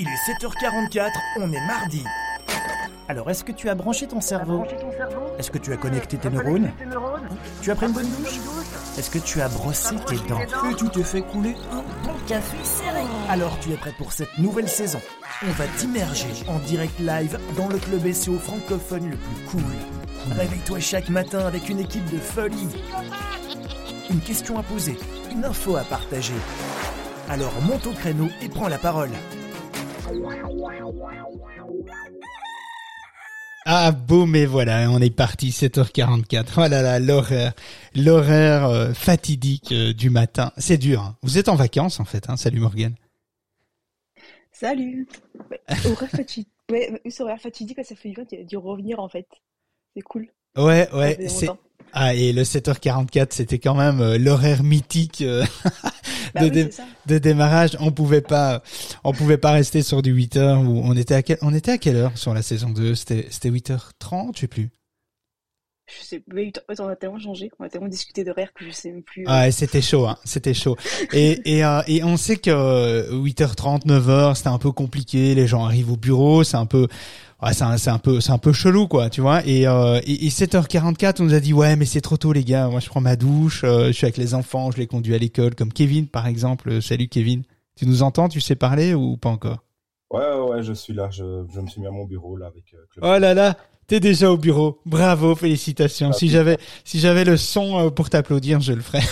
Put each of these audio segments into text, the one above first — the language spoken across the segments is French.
Il est 7h44, on est mardi. Alors, est-ce que tu as branché ton cerveau Est-ce que tu as connecté tes neurones Tu as pris une bonne douche Est-ce que tu as brossé tes dents Et tu t'es fait couler un bon café Alors, tu es prêt pour cette nouvelle saison On va t'immerger en direct live dans le club SEO francophone le plus cool. Réveille-toi chaque matin avec une équipe de folie. Une question à poser, une info à partager. Alors monte au créneau et prends la parole. Ah boum et voilà, on est parti 7h44. Oh là là, l'horaire, l'horaire euh, fatidique euh, du matin. C'est dur. hein. Vous êtes en vacances en fait, hein Salut Morgane. Salut. Horaire fatidique. Ouais, horaire fatidique, ça fait du bien d'y- revenir en fait. C'est cool. Ouais, ouais, c'est. Ah et le 7h44, c'était quand même euh, l'horaire mythique euh, Bah de, oui, dé- c'est ça. de démarrage. On pouvait pas, on pouvait pas rester sur du 8h où on était à quelle, on était à quelle heure sur la saison 2 C'était c'était 8h30, je sais plus. Je sais, mais on a tellement changé, on a tellement discuté d'horaire que je sais même plus. euh, Ah, c'était chaud, hein. C'était chaud. Et, et, euh, et on sait que euh, 8h30, 9h, c'était un peu compliqué. Les gens arrivent au bureau, c'est un peu, ouais, c'est un, c'est un peu, c'est un peu chelou, quoi, tu vois. Et, euh, et, et 7h44, on nous a dit, ouais, mais c'est trop tôt, les gars. Moi, je prends ma douche, euh, je suis avec les enfants, je les conduis à l'école, comme Kevin, par exemple. Euh, Salut, Kevin. Tu nous entends? Tu sais parler ou pas encore? Ouais, ouais, ouais, je suis là. Je, je me suis mis à mon bureau là avec euh, Club. Oh là là. T'es déjà au bureau. Bravo, félicitations. Si j'avais, si j'avais le son euh, pour t'applaudir, je le ferais.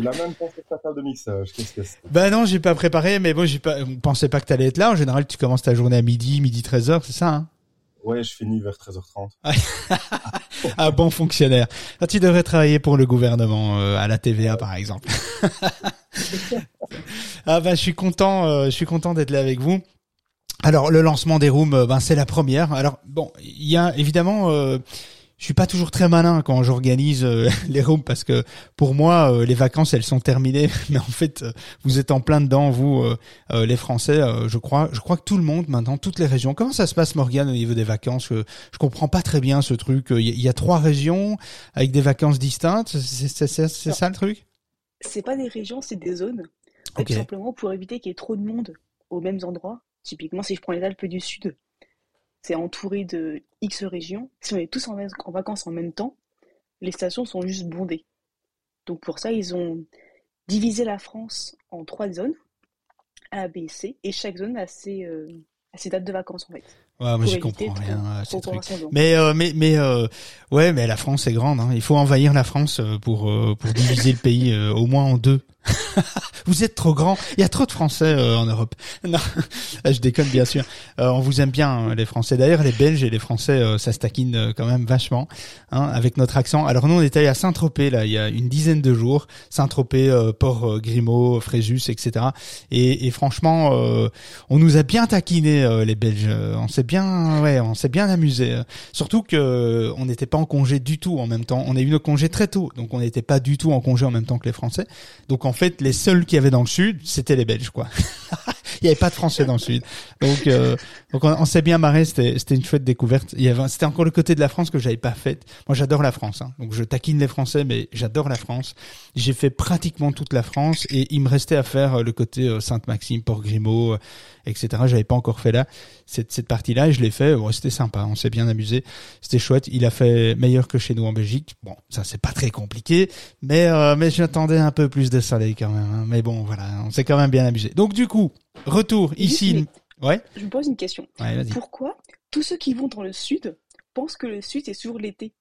Il a même pensé sa table de mixage. Qu'est-ce que c'est Bah non, j'ai pas préparé, mais bon, j'ai pas, on pensait pas que t'allais être là. En général, tu commences ta journée à midi, midi 13h, c'est ça, hein? Ouais, je finis vers 13h30. Ah, bon fonctionnaire. Ah, tu devrais travailler pour le gouvernement, euh, à la TVA, par exemple. ah bah, je suis content, euh, je suis content d'être là avec vous. Alors, le lancement des rooms, euh, ben, c'est la première. Alors, bon, il y a évidemment, euh, je suis pas toujours très malin quand j'organise euh, les rooms parce que pour moi, euh, les vacances, elles sont terminées. Mais en fait, vous êtes en plein dedans, vous, les Français. je crois, je crois que tout le monde maintenant, toutes les régions. Comment ça se passe, Morgane, au niveau des vacances? Je comprends pas très bien ce truc. Il y, a- il y a trois régions avec des vacances distinctes. C'est ça le truc? C'est pas des régions, c'est des zones. Tout simplement pour éviter qu'il y ait trop de monde aux mêmes endroits. Typiquement, si je prends les Alpes du Sud, c'est entouré de X régions. Si on est tous en, vacances en même temps, les stations sont juste bondées. Donc pour ça, ils ont divisé la France en trois zones, A, B, C, et chaque zone a ses, euh, a ses dates de vacances en fait. Ouais, moi j'y comprends rien à ces trucs. Mais euh, mais mais euh, ouais, mais la France est grande. Hein. Il faut envahir la France euh, pour euh, pour diviser le pays euh, au moins en deux. vous êtes trop grand. Il y a trop de Français euh, en Europe. Non, je déconne bien sûr. Euh, on vous aime bien hein, les Français. D'ailleurs, les Belges et les Français, euh, ça se taquine quand même vachement hein, avec notre accent. Alors nous, on était à Saint-Tropez là il y a une dizaine de jours. Saint-Tropez, euh, Port Grimaud, Fréjus, etc. Et, et franchement, euh, on nous a bien taquiné euh, les Belges. On s'est bien, ouais, on s'est bien amusé. Surtout que euh, on n'était pas en congé du tout en même temps. On a eu nos congés très tôt, donc on n'était pas du tout en congé en même temps que les Français. Donc en fait, les seuls qu'il y avait dans le sud, c'était les Belges, quoi. Il n'y avait pas de Français dans le sud. Donc, euh, donc on, s'est bien marré. C'était, une chouette découverte. Il y avait, c'était encore le côté de la France que j'avais pas fait. Moi, j'adore la France. Hein. Donc, je taquine les Français, mais j'adore la France. J'ai fait pratiquement toute la France et il me restait à faire euh, le côté euh, Sainte-Maxime, Port-Grimaud, etc. J'avais pas encore fait là cette, cette partie-là et je l'ai fait. C'était sympa. On s'est bien amusé. C'était chouette. Il a fait meilleur que chez nous en Belgique. Bon, ça c'est pas très compliqué, mais euh, mais j'attendais un peu plus de soleil quand même. hein. Mais bon, voilà, on s'est quand même bien amusé. Donc du coup, retour ici. Ouais. Je me pose une question. Ouais. Pourquoi tous ceux qui vont dans le sud pensent que le sud c'est toujours l'été?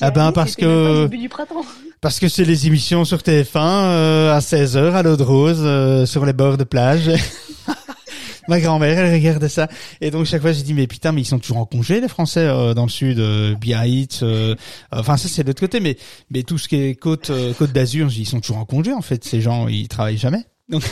Ah ben, parce que-. Parce que c'est les émissions sur TF1 euh, à 16h à l'eau de rose euh, sur les bords de plage. Ma grand-mère, elle regardait ça. Et donc chaque fois, j'ai dit mais putain, mais ils sont toujours en congé les Français euh, dans le sud, euh, Biarritz. euh, enfin ça c'est de l'autre côté, mais mais tout ce qui est côte euh, côte d'Azur, ils sont toujours en congé en fait. Ces gens, ils travaillent jamais. Donc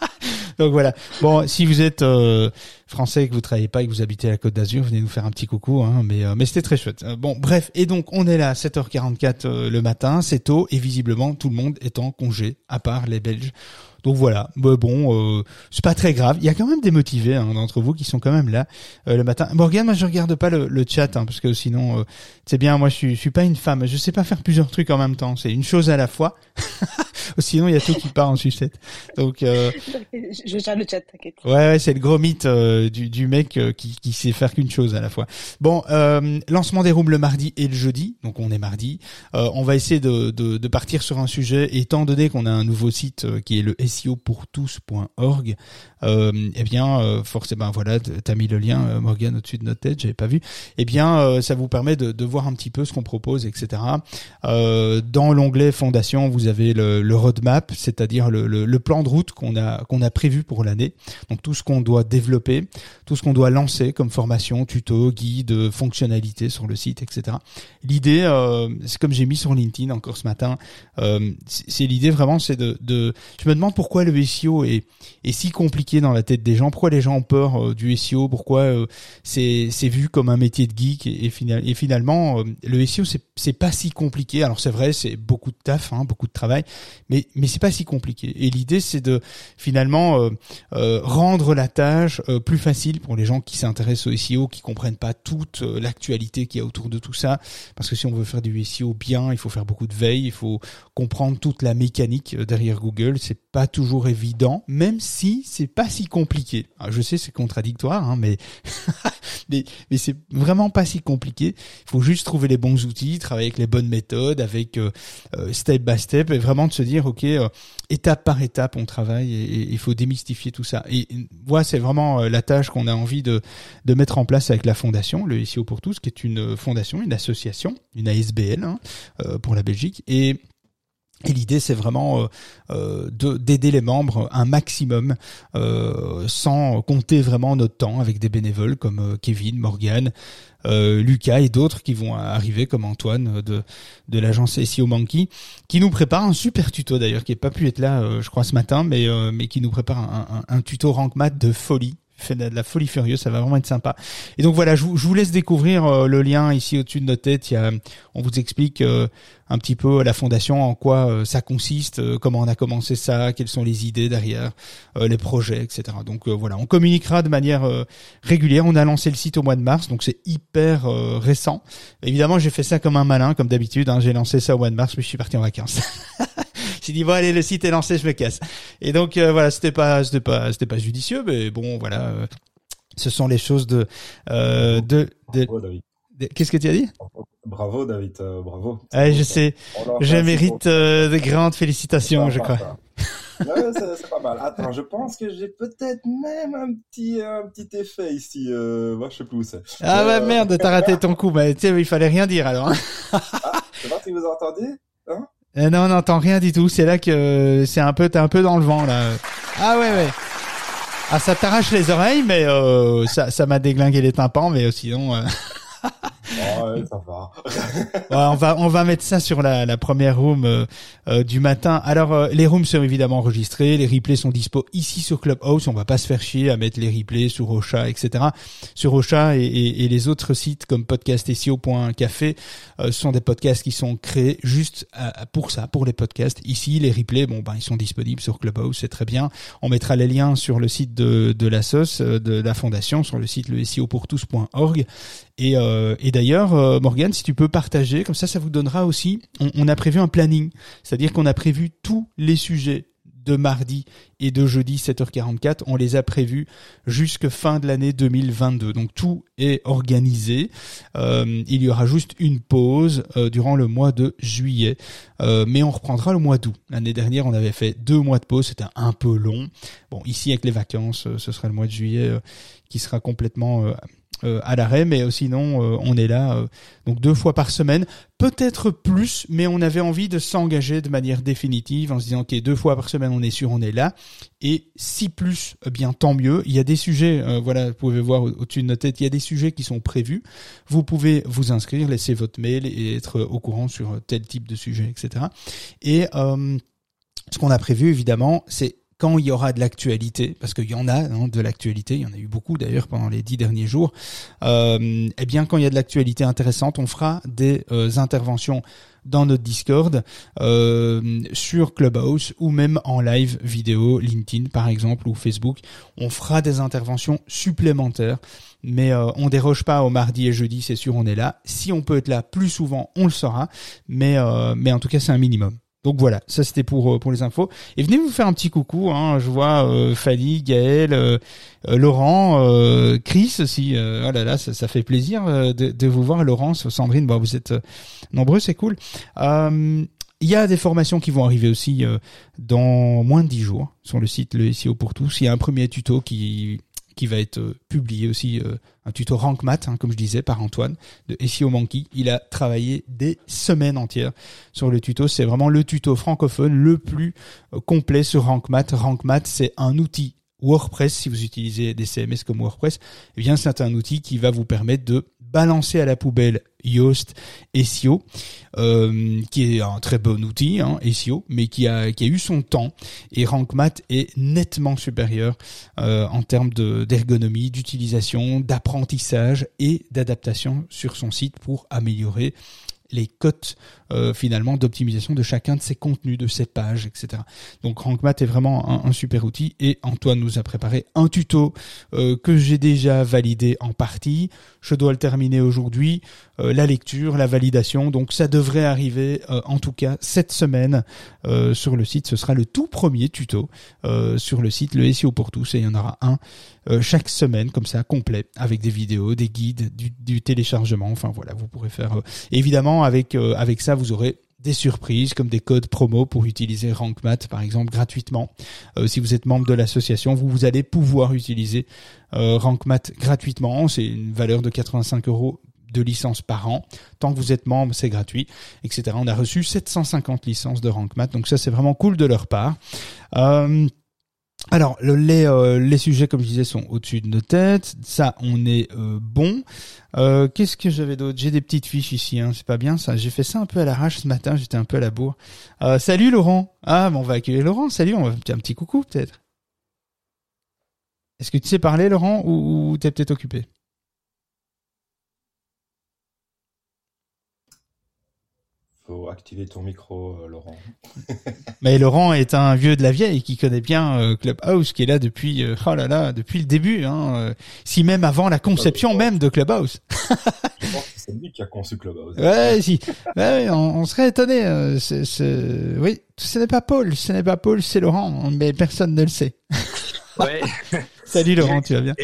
donc voilà. Bon, si vous êtes euh, français et que vous travaillez pas et que vous habitez à la Côte d'Azur, venez nous faire un petit coucou. Hein, mais euh, mais c'était très chouette. Euh, bon, bref. Et donc on est là à 7h44 euh, le matin, c'est tôt et visiblement tout le monde est en congé, à part les Belges. Donc voilà, bah, bon, euh, c'est pas très grave. Il y a quand même des motivés hein, d'entre vous qui sont quand même là euh, le matin. Morgane, moi je regarde pas le, le chat hein, parce que sinon, euh, c'est bien. Moi je suis, je suis pas une femme. Je sais pas faire plusieurs trucs en même temps. C'est une chose à la fois. sinon il y a tout qui part en sucette. Donc euh, Je gère le chat, t'inquiète. ouais, ouais c'est le gros mythe euh, du, du mec euh, qui, qui sait faire qu'une chose à la fois. Bon, euh, lancement des rooms le mardi et le jeudi. Donc on est mardi. Euh, on va essayer de, de, de partir sur un sujet. Étant donné qu'on a un nouveau site euh, qui est le Euh, eh bien euh, forcément voilà, t'as mis le lien euh, Morgan au-dessus de notre tête, j'avais pas vu. Eh bien euh, ça vous permet de, de voir un petit peu ce qu'on propose, etc. Euh, dans l'onglet fondation, vous avez le, le roadmap, c'est-à-dire le, le, le plan de route qu'on a qu'on a prévu pour l'année. Donc tout ce qu'on doit développer, tout ce qu'on doit lancer comme formation, tuto, guide, fonctionnalités sur le site, etc. L'idée, euh, c'est comme j'ai mis sur LinkedIn encore ce matin, c'est c'est l'idée vraiment, c'est de, de, je me demande pourquoi le SEO est, si compliqué dans la tête des gens, pourquoi les gens ont peur euh, du SEO, pourquoi euh, c'est vu comme un métier de geek et, et, final- et finalement euh, le SEO c'est pas si compliqué. Alors c'est vrai, c'est beaucoup de taf, hein, beaucoup de travail, mais mais c'est pas si compliqué. Et l'idée c'est de finalement rendre la tâche plus facile pour les gens qui s'intéressent au SEO, qui comprennent pas toute l'actualité qu'il y a autour de tout ça. Parce que si on veut faire du SEO bien, il faut faire beaucoup de veille, il faut comprendre toute la mécanique derrière Google. C'est pas toujours évident, même si c'est pas si compliqué. Je sais, c'est contradictoire, hein, mais mais, c'est vraiment pas si compliqué. Il faut juste trouver les bons outils, travailler avec les bonnes méthodes, avec euh, euh, step by step, et vraiment de se dire, ok, euh, étape par étape, on travaille et il faut démystifier tout ça. Et voilà, c'est vraiment la tâche qu'on a envie de de mettre en place avec la fondation, le SEO pour tous, qui est une fondation, une association, une ASBL hein, pour la Belgique. Et et l'idée, c'est vraiment euh, euh, de- d'aider les membres un maximum, euh, sans compter vraiment notre temps avec des bénévoles comme Kevin, Morgan, Lucas et d'autres qui vont arriver, comme Antoine de, de l'agence SEO Monkey, qui nous prépare un super tuto d'ailleurs, qui n'a pas pu être là, je crois, ce matin, mais, mais qui nous prépare un, un, tuto rank math de folie fait de la folie furieuse, ça va vraiment être sympa. Et donc voilà, je vous, laisse découvrir euh, le lien ici au-dessus de notre tête. Il y a, on vous explique euh, un petit peu la fondation, en quoi euh, ça consiste, comment on a commencé ça, quelles sont les idées derrière, les projets, etc. Donc voilà, on communiquera de manière régulière. On a lancé le site au mois de mars, donc c'est hyper récent. Évidemment, j'ai fait ça comme un malin, comme d'habitude. hein. J'ai lancé ça au mois de mars, puis je suis parti en vacances. j'ai dit bon allez, le site est lancé, je me casse. Et donc euh, voilà, c'était pas, c'était pas, c'était pas judicieux, mais bon voilà. euh, ce sont les choses de, euh, de, qu'est-ce que tu as dit? Bravo, David. euh, bravo. Ouais, je sais. Je mérite de grandes félicitations, je crois. Ouais, c'est pas mal. Attends, je pense que j'ai peut-être même un petit, un petit effet ici. Euh, moi, je sais plus où c'est. Ah bah Euh, merde, t'as raté ton coup. Bah, tu sais, il fallait rien dire alors. hein. Je sais pas si vous entendez. Euh, non, on n'entend rien du tout. C'est là que c'est un peu, t'es un peu dans le vent là. Ah ouais, ouais. Ah, ça t'arrache les oreilles, mais euh, ça, ça m'a déglingué les tympans, mais euh, sinon, euh, On va, on va mettre ça sur la, la première room euh, euh, du matin. Alors, euh, les rooms sont évidemment enregistrés, les replays sont dispo ici sur Clubhouse. On va pas se faire chier à mettre les replays sur Ocha, etc. Sur Ocha et, et, et les autres sites comme podcastessio.café euh, sont des podcasts qui sont créés juste à- pour ça, pour les podcasts. Ici, les replays, bon ben ils sont disponibles sur Clubhouse, c'est très bien. On mettra les liens sur le site de, de la SOS, euh, de la fondation, sur le site le SEOpourtous.org. Et, euh, et d'ailleurs, euh, Morgane, si tu peux partager, comme ça, ça vous donnera aussi. On, on a prévu un planning, c'est-à-dire qu'on a prévu tous les sujets de mardi et de jeudi 7h44. On les a prévus jusque fin de l'année 2022. Donc tout est organisé. Euh, il y aura juste une pause euh, durant le mois de juillet, Euh, mais on reprendra le mois d'août. L'année dernière, on avait fait deux mois de pause, c'était un peu long. Bon, ici avec les vacances, euh, ce sera le mois de juillet euh, qui sera complètement euh, euh, à l'arrêt, mais euh, sinon euh, on est là euh, donc deux fois par semaine, peut-être plus, mais on avait envie de s'engager de manière définitive en se disant ok deux fois par semaine on est sûr on est là et si plus eh bien tant mieux. Il y a des sujets, euh, voilà vous pouvez voir au- au-dessus de notre tête, il y a des sujets qui sont prévus. Vous pouvez vous inscrire, laisser votre mail et être au courant sur tel type de sujet, etc. Et euh, ce qu'on a prévu évidemment, c'est quand il y aura de l'actualité, parce qu'il y en a hein, de l'actualité, il y en a eu beaucoup d'ailleurs pendant les dix derniers jours, euh, eh bien quand il y a de l'actualité intéressante, on fera des euh, interventions dans notre Discord, euh, sur Clubhouse ou même en live vidéo, LinkedIn par exemple ou Facebook. On fera des interventions supplémentaires, mais euh, on déroge pas au mardi et jeudi, c'est sûr, on est là. Si on peut être là plus souvent, on le sera, mais euh, mais en tout cas c'est un minimum. Donc voilà, ça c'était pour euh, pour les infos. Et venez vous faire un petit coucou. Hein. Je vois euh, Fanny, Gaël, euh, euh, Laurent, Chris aussi. oh là là, ça, fait plaisir de, de, vous voir. Laurence, Sandrine, bon, vous êtes nombreux, c'est cool. Il y a des formations qui vont arriver aussi dans moins de dix jours sur le site Le SEO pour tous. Il y a un premier tuto qui qui va être euh, publié aussi, euh, un tuto Rank Math, hein, comme je disais, par Antoine de SEO. Il a travaillé des semaines entières sur le tuto. C'est vraiment le tuto francophone le plus euh, complet sur. Rank Math, c'est un outil WordPress, si vous utilisez des CMS comme WordPress, eh bien c'est un outil qui va vous permettre de balancer à la poubelle Yoast SEO, euh, qui est un très bon outil, hein, SEO, mais qui a, qui a eu son temps. Et RankMath est nettement supérieur euh, en termes d'ergonomie, d'utilisation, d'apprentissage et d'adaptation sur son site pour améliorer les cotes euh, finalement d'optimisation de chacun de ses contenus, de ses pages, etc. Donc RankMath est vraiment un, super outil et Antoine nous a préparé un tuto euh, que j'ai déjà validé en partie. Je dois le terminer aujourd'hui. Euh, la lecture, la validation, donc ça devrait arriver en tout cas cette semaine sur le site. Ce sera le tout premier tuto sur le site le SEO pour tous et il y en aura un chaque semaine comme ça complet avec des vidéos, des guides, du, téléchargement. Enfin voilà, vous pourrez faire évidemment avec avec ça vous aurez des surprises comme des codes promo pour utiliser RankMath par exemple gratuitement. Euh, si vous êtes membre de l'association, vous, vous allez pouvoir utiliser euh, RankMath gratuitement. C'est une valeur de 85 euros de licence par an. Tant que vous êtes membre, c'est gratuit, etc. On a reçu 750 licences de RankMath, donc ça c'est vraiment cool de leur part. Euh, alors les, euh, les sujets comme je disais sont au-dessus de nos têtes, ça on est euh, bon. Euh, Qu'est-ce que j'avais d'autre? J'ai des petites fiches ici, hein, c'est pas bien ça. J'ai fait ça un peu à l'arrache ce matin, j'étais un peu à la bourre. Salut Laurent. Ah bon on va accueillir Laurent. Salut, on va un petit coucou peut-être. Est-ce que tu sais parler Laurent ou t'es peut-être occupé? Activer ton micro, euh, Laurent. Mais Laurent est un vieux de la vieille qui connaît bien euh, Clubhouse, qui est là depuis, euh, oh là là, depuis le début, hein, si même avant la conception même de Clubhouse. c'est lui qui a conçu Clubhouse. Ouais, si. Ouais, on, serait étonné. Oui, ce n'est pas Paul, ce n'est pas Paul, c'est Laurent, mais personne ne le sait. Ouais. Salut Laurent, tu vas bien?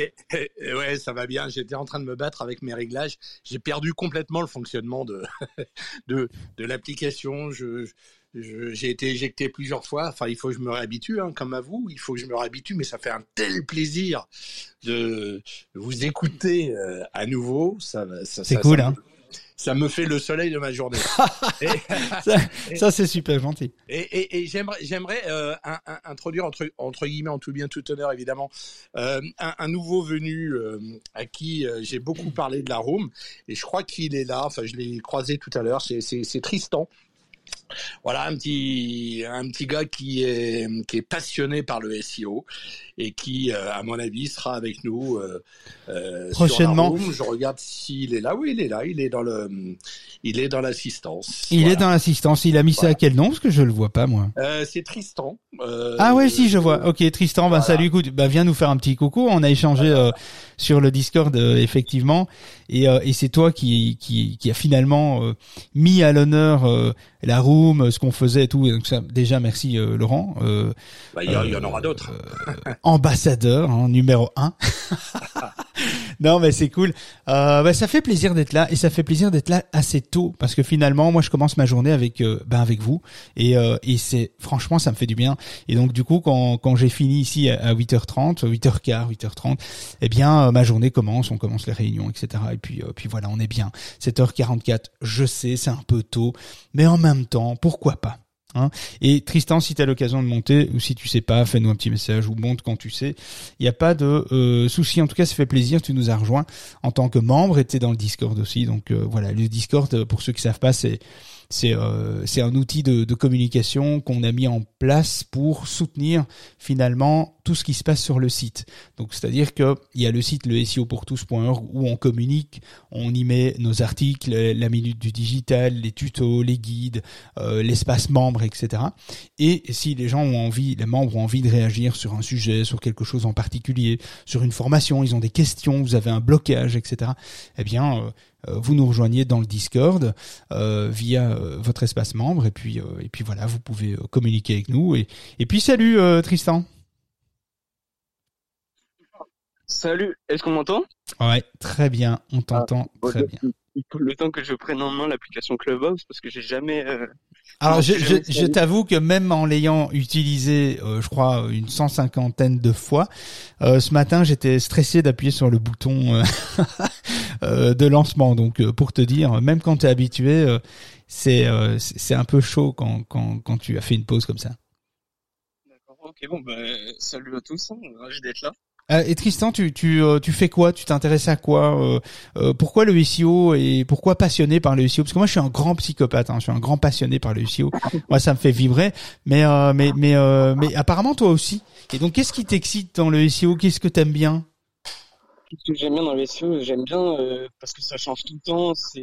Ouais, ça va bien. J'étais en train de me battre avec mes réglages. J'ai perdu complètement le fonctionnement de de, de l'application. Je, j'ai été éjecté plusieurs fois. Enfin, il faut que je me réhabitue, hein, comme à vous. Il faut que je me réhabitue, mais ça fait un tel plaisir de vous écouter euh, à nouveau. Ça, ça c'est cool, hein ça me fait le soleil de ma journée. ça, c'est super gentil. Et, et, et j'aimerais, j'aimerais euh, introduire entre, entre guillemets, en tout bien tout honneur évidemment, euh, un, un, nouveau venu euh, à qui j'ai beaucoup parlé de la Rome et je crois qu'il est là. Enfin, je l'ai croisé tout à l'heure. C'est, c'est, c'est Tristan. Voilà un petit un petit gars qui est qui est passionné par le SEO et qui, euh, à mon avis, sera avec nous euh, euh prochainement. Je regarde s'il est là. Oui, il est là. Il est dans le, il est dans l'assistance. Il est dans l'assistance. Il a mis ça à quel nom? Parce que je le vois pas moi. Euh, c'est Tristan. ah ouais, si je vois. Ok, Tristan. Ben salut. Écoute, ben viens nous faire un petit coucou. On a échangé sur le Discord effectivement, et, et c'est toi qui, qui qui a finalement mis à l'honneur la room, ce qu'on faisait et tout. Donc ça, déjà merci Laurent. Bah, il y, y, en aura d'autres ambassadeur hein, numéro un. non mais c'est cool. Euh, bah, ça fait plaisir d'être là et ça fait plaisir d'être là assez tôt parce que finalement moi je commence ma journée avec euh, ben avec vous et euh, et c'est franchement ça me fait du bien et donc du coup quand quand j'ai fini ici à, 8h30 8h15 8h30 eh bien euh, ma journée commence on commence les réunions etc et puis euh, puis voilà on est bien 7h44 je sais c'est un peu tôt mais en même temps pourquoi pas Hein. et Tristan, si tu as l'occasion de monter, ou si tu sais pas, fais-nous un petit message ou monte quand tu sais. Il n'y a pas de euh, souci. En tout cas, ça fait plaisir. Tu nous as rejoint en tant que membre et tu es dans le Discord aussi. Donc euh, voilà, le Discord, pour ceux qui savent pas, c'est c'est c'est un outil de, communication qu'on a mis en place pour soutenir finalement tout ce qui se passe sur le site. Donc c'est-à-dire que il y a le site le SEO pour tous.org où on communique, on y met nos articles, la minute du digital, les tutos, les guides, euh, l'espace membre, etc. Et si les gens ont envie, les membres ont envie de réagir sur un sujet, sur quelque chose en particulier, sur une formation, ils ont des questions, vous avez un blocage, etc. Eh bien, euh, euh, vous nous rejoignez dans le Discord via votre espace membre et puis et puis voilà, vous pouvez communiquer avec nous et et puis salut Tristan. Salut, est-ce qu'on m'entend? Ouais, très bien, on t'entend ah, très bien. Il faut le temps que je prenne en main l'application Clubhouse parce que j'ai jamais. Euh, Alors je, je, je t'avoue que même en l'ayant utilisé, euh, je crois une cent cinquantaine de fois, euh, ce matin j'étais stressé d'appuyer sur le bouton de lancement. Donc pour te dire, même quand tu es habitué, c'est c'est un peu chaud quand, quand quand tu as fait une pause comme ça. D'accord. Ok bon bah, salut à tous, hein, ravi d'être là. Euh, et Tristan, tu, tu, euh, tu fais quoi? Tu t'intéresses à quoi euh, Pourquoi le SEO et pourquoi passionné par le SEO Parce que moi, je suis un grand psychopathe. Hein, je suis un grand passionné par le SEO. Moi, ça me fait vibrer. Mais mais mais mais apparemment, toi aussi. Et donc, qu'est-ce qui t'excite dans le SEO Qu'est-ce que t'aimes bien? Ce que j'aime bien dans le SEO, j'aime bien parce que ça change tout le temps. C'est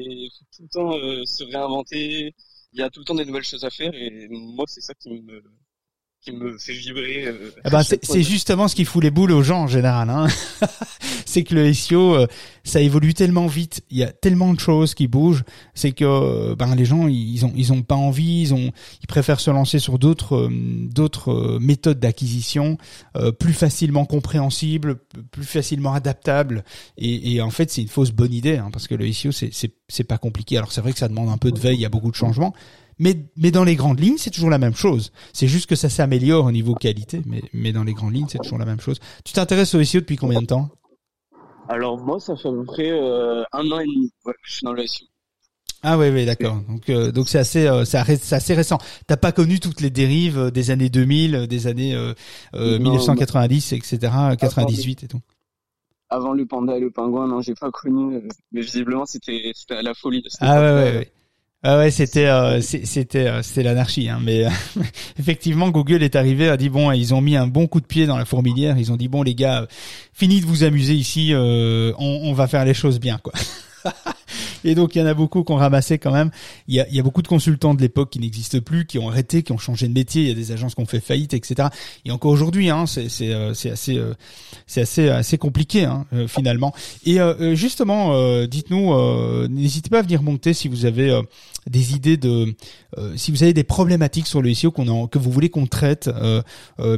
tout le temps se réinventer. Il y a tout le temps des nouvelles choses à faire et moi, c'est ça qui me qui me fait vibrer. Euh, eh ben, c'est justement ce qui fout les boules aux gens en général. Hein. c'est que le SEO, euh, ça évolue tellement vite, il y a tellement de choses qui bougent, c'est que euh, ben les gens ils ont ils ont pas envie, ils ont ils préfèrent se lancer sur d'autres d'autres méthodes d'acquisition plus facilement compréhensibles, plus facilement adaptables. Et, et en fait, c'est une fausse bonne idée hein, parce que le SEO c'est c'est pas compliqué. Alors c'est vrai que ça demande un peu de veille, il y a beaucoup de changements, mais, mais dans les grandes lignes, c'est toujours la même chose. C'est juste que ça s'améliore au niveau qualité, mais, mais dans les grandes lignes, c'est toujours la même chose. Tu t'intéresses au SEO depuis combien de temps? Alors moi, ça fait à peu près euh, un an et demi. Ouais, je suis dans le SEO. Ah oui, oui, d'accord. Donc, euh, donc c'est assez, euh, c'est assez récent. T'as pas connu toutes les dérives euh, des années 2000, des années euh, 1990, etc., 98 et tout. Avant le panda et le pingouin, non, j'ai pas connu. mais visiblement, c'était, c'était la folie. Ah ouais, ouais, ouais. Ah ouais, c'était euh, c'était euh, c'était l'anarchie, hein, mais euh, effectivement Google est arrivé, a dit bon, ils ont mis un bon coup de pied dans la fourmilière, ils ont dit bon les gars, fini de vous amuser ici, on, on va faire les choses bien quoi. Et donc il y en a beaucoup qui ont ramassé quand même. Il y a, il y a beaucoup de consultants de l'époque qui n'existent plus, qui ont arrêté, qui ont changé de métier. Il y a des agences qui ont fait faillite, etc. Et encore aujourd'hui, hein, c'est euh, assez euh, c'est assez assez compliqué hein, euh, finalement. Et justement, dites-nous, n'hésitez pas à venir monter si vous avez des idées de si vous avez des problématiques sur le SEO qu'on que vous voulez qu'on traite.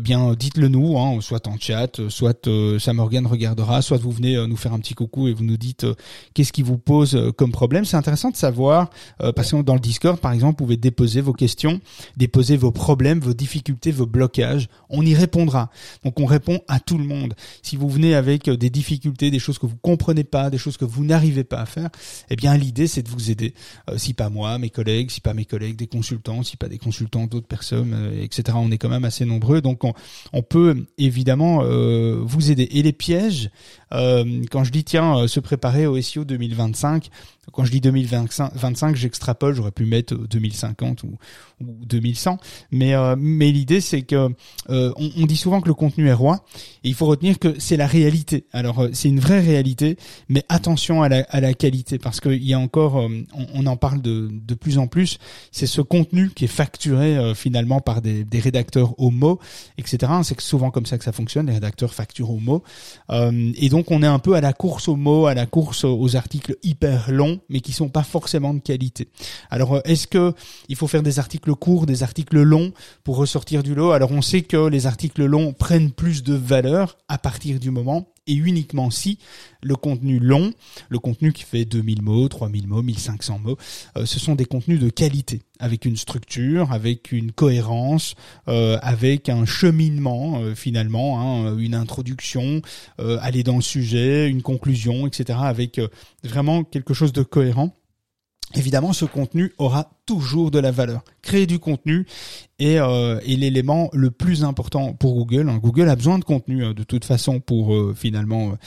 bien, dites-le nous, hein, soit en chat, soit Sam Morgan regardera, soit vous venez nous faire un petit coucou et vous nous dites qu'est-ce qui vous pose comme problème. C'est intéressant de savoir, euh, parce que dans le Discord, par exemple, vous pouvez déposer vos questions, déposer vos problèmes, vos difficultés, vos blocages. On y répondra. Donc on répond à tout le monde. Si vous venez avec euh, des difficultés, des choses que vous comprenez pas, des choses que vous n'arrivez pas à faire, eh bien l'idée c'est de vous aider. Euh, si pas moi, mes collègues, si pas mes collègues, des consultants, si pas des consultants, d'autres personnes, euh, etc. On est quand même assez nombreux, donc on, on peut évidemment vous aider. Et les pièges, quand je dis tiens, se préparer au SEO 2025, quand je dis 2025, j'extrapole, j'aurais pu mettre 2050 ou, ou 2100. Mais euh, mais l'idée c'est que euh, on, dit souvent que le contenu est roi et il faut retenir que c'est la réalité. Alors euh, c'est une vraie réalité, mais attention à la, à la qualité parce qu'il y a encore, on, on, en parle de, de plus en plus. C'est ce contenu qui est facturé finalement par des, des rédacteurs au mot, etc. C'est souvent comme ça que ça fonctionne. Les rédacteurs facturent au mot et donc on est un peu à la course au mot, à la course aux articles hyper longs, mais qui sont pas forcément de qualité. Alors est-ce que il faut faire des articles courts, des articles longs pour ressortir du lot? Alors on sait que les articles longs prennent plus de valeur à partir du moment et uniquement si le contenu long, le contenu qui fait 2000 mots, 3000 mots, 1500 mots, euh, ce sont des contenus de qualité, avec une structure, avec une cohérence, euh, avec un cheminement euh, finalement, hein, une introduction, aller dans le sujet, une conclusion, etc., avec vraiment quelque chose de cohérent évidemment, ce contenu aura toujours de la valeur. Créer du contenu est, euh, l'élément le plus important pour Google. Hein. Google a besoin de contenu hein, de toute façon pour euh, finalement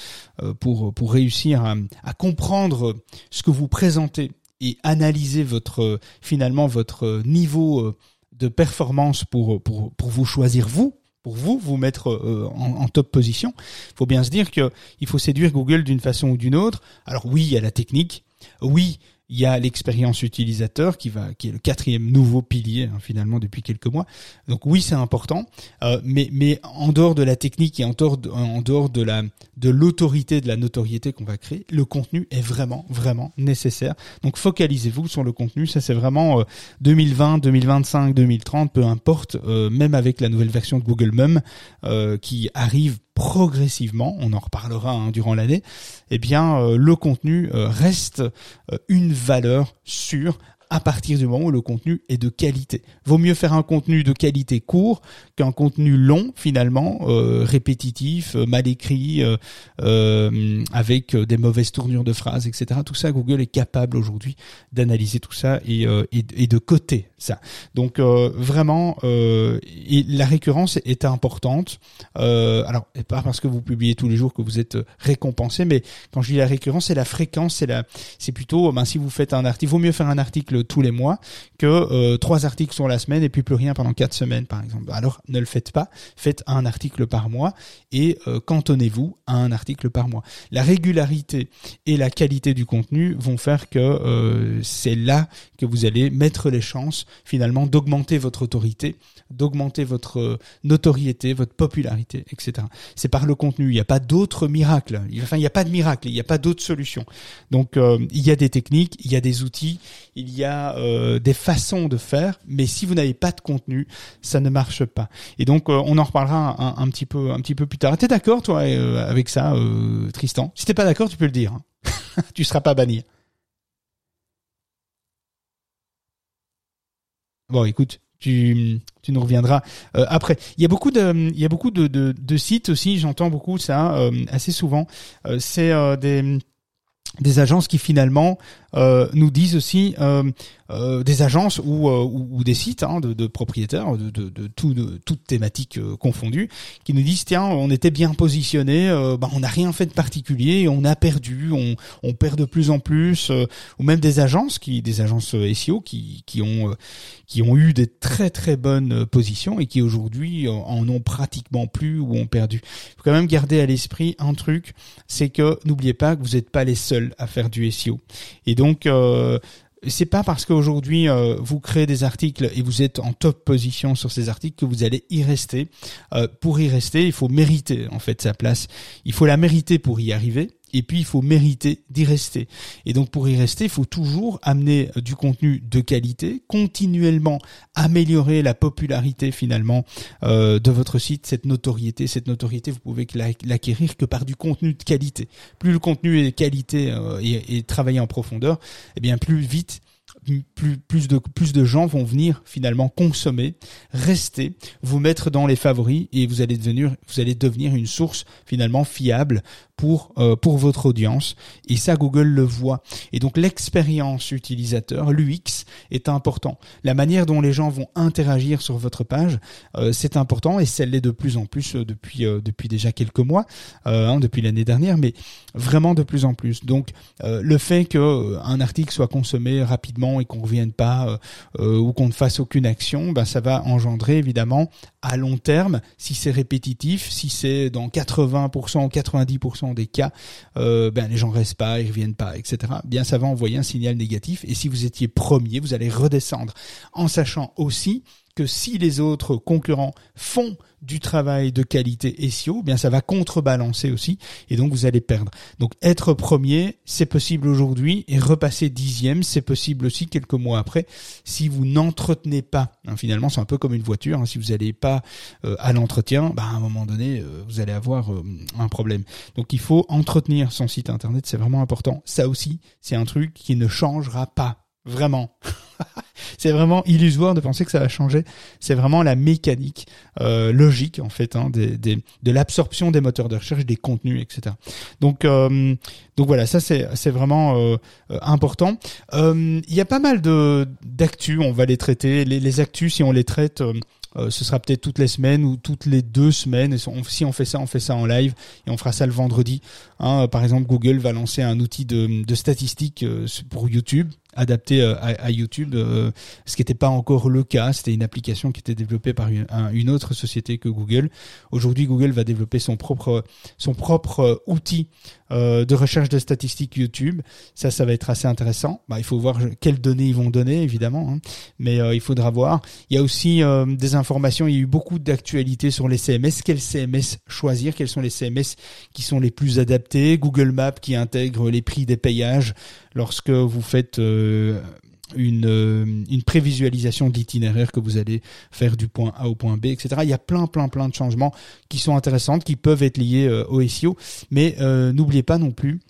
euh, pour pour réussir à, comprendre ce que vous présentez et analyser votre finalement votre niveau de performance pour pour pour vous choisir vous pour vous vous mettre en, en, top position. Il faut bien se dire que il faut séduire Google d'une façon ou d'une autre. Alors oui, il y a la technique. Oui, il y a l'expérience utilisateur qui va, qui est le quatrième nouveau pilier hein, finalement depuis quelques mois. Donc oui, c'est important, euh, mais mais en dehors de la technique et en dehors de, en dehors de la de l'autorité, de la notoriété qu'on va créer, le contenu est vraiment vraiment nécessaire. Donc focalisez-vous sur le contenu. Ça c'est vraiment 2020, 2025, 2030, peu importe. Euh, même avec la nouvelle version de Google Mum euh, qui arrive progressivement, on en reparlera hein, durant l'année, eh bien euh, le contenu euh, reste euh, une valeur sûre à partir du moment où le contenu est de qualité. Vaut mieux faire un contenu de qualité court qu'un contenu long finalement, répétitif, mal écrit, avec des mauvaises tournures de phrases, etc. Tout ça, Google est capable aujourd'hui d'analyser tout ça et, de coter ça. Donc vraiment, et la récurrence est importante. alors, pas parce que vous publiez tous les jours que vous êtes récompensé, mais quand je dis la récurrence, c'est la fréquence, c'est la, c'est plutôt, ben, si vous faites un article, vaut mieux faire un article tous les mois que euh, trois articles sur la semaine et puis plus rien pendant quatre semaines par exemple. Alors ne le faites pas, faites un article par mois et euh, cantonnez-vous à un article par mois. La régularité et la qualité du contenu vont faire que euh, c'est là que vous allez mettre les chances finalement d'augmenter votre autorité, d'augmenter votre notoriété, votre popularité, etc. C'est par le contenu. Il n'y a pas d'autre miracle. Enfin, il n'y a pas de miracle. Il n'y a pas d'autre solution. Donc, il y a des techniques, il y a des outils, il y a euh, des façons de faire, mais si vous n'avez pas de contenu, ça ne marche pas. Et donc, euh, on en reparlera un, petit peu, un petit peu plus tard. T'es d'accord, toi, euh, avec ça, Tristan? Si t'es pas d'accord, tu peux le dire. Hein. tu seras pas banni. Bon, écoute, tu, tu nous reviendras après. Il y a beaucoup de, il y a beaucoup de, de, sites aussi. J'entends beaucoup ça assez souvent. c'est des des agences qui finalement euh, nous disent aussi euh, euh, des agences ou, ou, des sites hein, de, de, propriétaires de, de, de, tout, de toutes thématiques confondues qui nous disent tiens on était bien positionné bah, on n'a rien fait de particulier on a perdu on, on perd de plus en plus ou même des agences qui des agences SEO qui, qui ont qui ont eu des très très bonnes positions et qui aujourd'hui en ont pratiquement plus ou ont perdu. Il faut quand même garder à l'esprit un truc, c'est que n'oubliez pas que vous n'êtes pas les seuls à faire du SEO. Donc euh, c'est pas parce qu'aujourd'hui euh, vous créez des articles et vous êtes en top position sur ces articles que vous allez y rester. Euh, pour y rester, il faut mériter en fait sa place. Il faut la mériter pour y arriver et puis il faut mériter d'y rester. Et donc pour y rester, il faut toujours amener du contenu de qualité, continuellement améliorer la popularité finalement euh, de votre site, cette notoriété. Cette notoriété, vous pouvez l'acquérir que par du contenu de qualité. Plus le contenu est de qualité euh, et, et travaillé en profondeur, eh bien plus vite plus, de, plus de gens vont venir finalement consommer, rester, vous mettre dans les favoris et vous allez devenir, vous allez devenir une source finalement fiable pour euh, pour votre audience. Et ça Google le voit. Et donc l'expérience utilisateur l'UX est important. La manière dont les gens vont interagir sur votre page euh, c'est important et ça l'est de plus en plus euh, depuis depuis déjà quelques mois hein, depuis l'année dernière mais vraiment de plus en plus. Donc le fait que un article soit consommé rapidement et qu'on revienne pas ou qu'on ne fasse aucune action ben ça va engendrer évidemment à long terme si c'est répétitif si c'est dans 80% ou 90% des cas, euh, ben les gens restent pas, ils reviennent pas, etc. Bien ça va envoyer un signal négatif. Et si vous étiez premier, vous allez redescendre, en sachant aussi que si les autres concurrents font du travail de qualité SEO, bien ça va contrebalancer aussi et donc vous allez perdre. Donc être premier, c'est possible aujourd'hui et repasser dixième, c'est possible aussi quelques mois après si vous n'entretenez pas. Hein, finalement, c'est un peu comme une voiture. Hein, si vous n'allez pas euh, à l'entretien, bah, à un moment donné, euh, vous allez avoir euh, un problème. Donc il faut entretenir son site internet, c'est vraiment important. Ça aussi, c'est un truc qui ne changera pas Vraiment. c'est vraiment illusoire de penser que ça va changer. C'est vraiment la mécanique euh, logique en fait hein, des, des, de l'absorption des moteurs de recherche, des contenus, etc. Donc euh, donc voilà, ça c'est c'est vraiment euh, euh important. Euh, il y a pas mal de on va les traiter. Les, les actus, si on les traite. Euh, ce sera peut-être toutes les semaines ou toutes les deux semaines. Si on fait ça, on fait ça en live et on fera ça le vendredi. Hein, par exemple, Google va lancer un outil de, de statistiques pour YouTube adapté à, à, YouTube, ce qui n'était pas encore le cas. C'était une application qui était développée par une, autre société que Google. Aujourd'hui, Google va développer son propre son propre outil euh, de recherche de statistiques YouTube. Ça, ça va être assez intéressant. Bah, il faut voir quelles données ils vont donner, évidemment, hein. mais euh, il faudra voir. Il y a aussi euh, des informations. Il y a eu beaucoup d'actualités sur les CMS. Quels CMS choisir? Quels sont les CMS qui sont les plus adaptés? Google Maps qui intègre les prix des payages lorsque vous faites une, euh, une prévisualisation d'itinéraire que vous allez faire du point A au point B, etc. Il y a plein, plein, plein de changements qui sont intéressants, qui peuvent être liés euh, au SEO. Mais euh, n'oubliez pas non plus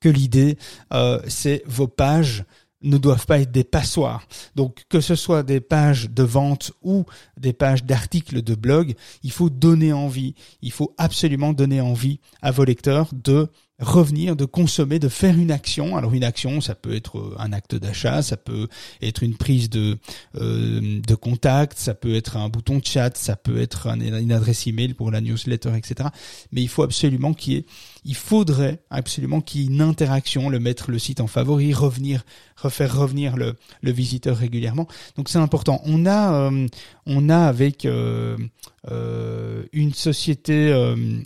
que l'idée, c'est vos pages ne doivent pas être des passoires. Donc que ce soit des pages de vente ou des pages d'articles de blog, il faut donner envie, il faut absolument donner envie à vos lecteurs de revenir, de consommer, de faire une action. Alors une action, ça peut être euh, un acte d'achat, ça peut être une prise de euh, de contact, ça peut être un bouton de chat, ça peut être une adresse email pour la newsletter, etc. Mais il faut absolument qu'il y ait il faudrait absolument qu'il y ait une interaction, le mettre le site en favori, revenir, refaire revenir le, le visiteur régulièrement. Donc c'est important. On a, euh, on a avec euh, euh, une société,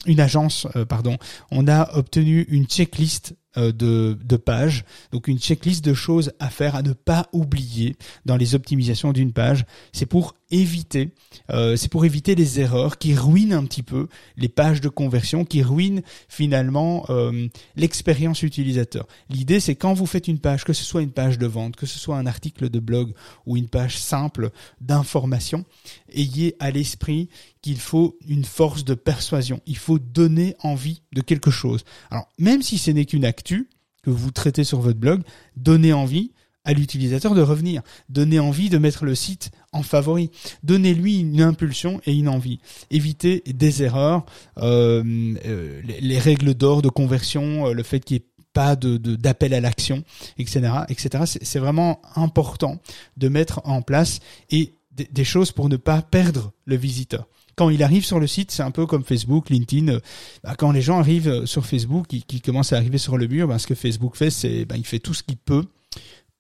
une agence, pardon, on a obtenu une checklist de, de pages, donc une checklist de choses à faire, à ne pas oublier dans les optimisations d'une page. C'est pour éviter, euh, c'est pour éviter les erreurs qui ruinent un petit peu les pages de conversion, qui ruinent finalement euh, l'expérience utilisateur. L'idée, c'est quand vous faites une page, que ce soit une page de vente, que ce soit un article de blog ou une page simple d'information, ayez à l'esprit qu'il faut une force de persuasion. Il faut donner envie de quelque chose. Alors, même si ce n'est qu'une actu que vous traitez sur votre blog, donnez envie à l'utilisateur de revenir. Donnez envie de mettre le site en favori. Donnez-lui une impulsion et une envie. Évitez des erreurs, euh, euh, les, règles d'or de conversion, euh, le fait qu'il n'y ait pas d'appel à l'action, etc., etc. C'est vraiment important de mettre en place des choses pour ne pas perdre le visiteur quand il arrive sur le site, c'est un peu comme Facebook, LinkedIn. Bah, quand les gens arrivent sur Facebook, qui, commencent à arriver sur le mur, bah, ce que Facebook fait, c'est bah, il fait tout ce qu'il peut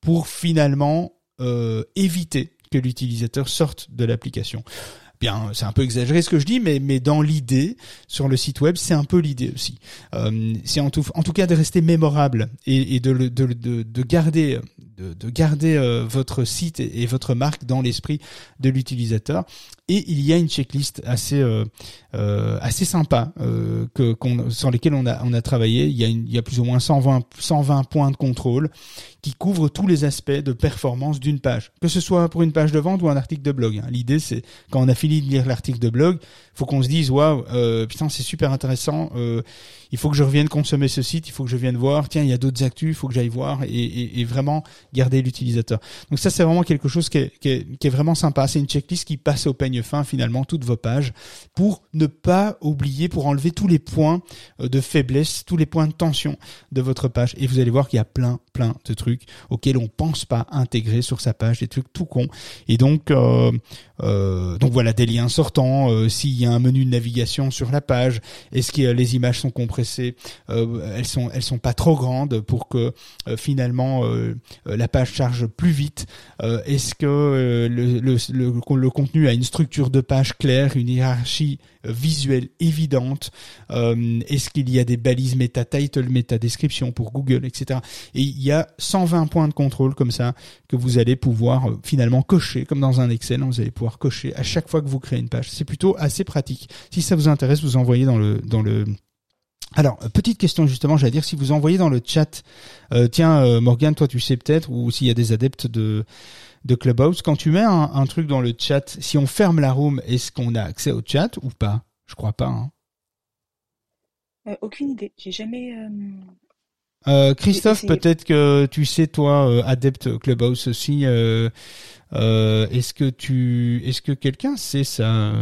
pour finalement euh, éviter que l'utilisateur sorte de l'application. Bien, c'est un peu exagéré ce que je dis, mais mais dans l'idée sur le site web, c'est un peu l'idée aussi. Euh, c'est en tout cas de rester mémorable et, de garder de, de garder euh, votre site et, votre marque dans l'esprit de l'utilisateur. Et il y a une checklist assez euh, euh, assez sympa que sur lesquels on a on a travaillé. Il y a il y a plus ou moins 120 120 points de contrôle qui couvrent tous les aspects de performance d'une page, que ce soit pour une page de vente ou un article de blog. Hein. L'idée c'est quand on a fini de lire l'article de blog, faut qu'on se dise waouh putain c'est super intéressant. il faut que je revienne consommer ce site. Il faut que je vienne voir. Tiens il y a d'autres actus. Il faut que j'aille voir et vraiment garder l'utilisateur. Donc ça, c'est vraiment quelque chose qui est, qui est, qui est vraiment sympa. C'est une checklist qui passe au peigne fin finalement toutes vos pages pour ne pas oublier, pour enlever tous les points euh, de faiblesse, tous les points de tension de votre page. Et vous allez voir qu'il y a plein, plein de trucs auxquels on pense pas intégrer sur sa page, des trucs tout cons. Et donc, euh, euh, donc voilà, des liens sortants. Euh, s'il y a un menu de navigation sur la page, est-ce que les images sont compressées Elles sont, elles sont pas trop grandes pour que finalement la page charge plus vite euh, Est-ce que euh, le, le, le, contenu a une structure de page claire, une hiérarchie euh, visuelle évidente Est-ce qu'il y a des balises meta title, meta description pour Google, etc. Et il y a 120 points de contrôle comme ça que vous allez pouvoir finalement cocher, comme dans un Excel, vous allez pouvoir cocher à chaque fois que vous créez une page. C'est plutôt assez pratique. Si ça vous intéresse, vous envoyez dans le dans le alors, petite question justement, j'allais dire, si vous envoyez dans le chat, euh, tiens, euh, Morgan, toi tu sais peut-être, ou s'il y a des adeptes de, de Clubhouse, quand tu mets un, truc dans le chat, si on ferme la room, est-ce qu'on a accès au chat ou pas? Je crois pas. Hein. Euh, aucune idée, j'ai jamais... Christophe, peut-être que tu sais, toi, adepte Clubhouse aussi, euh, est-ce que tu, est-ce que quelqu'un sait ça?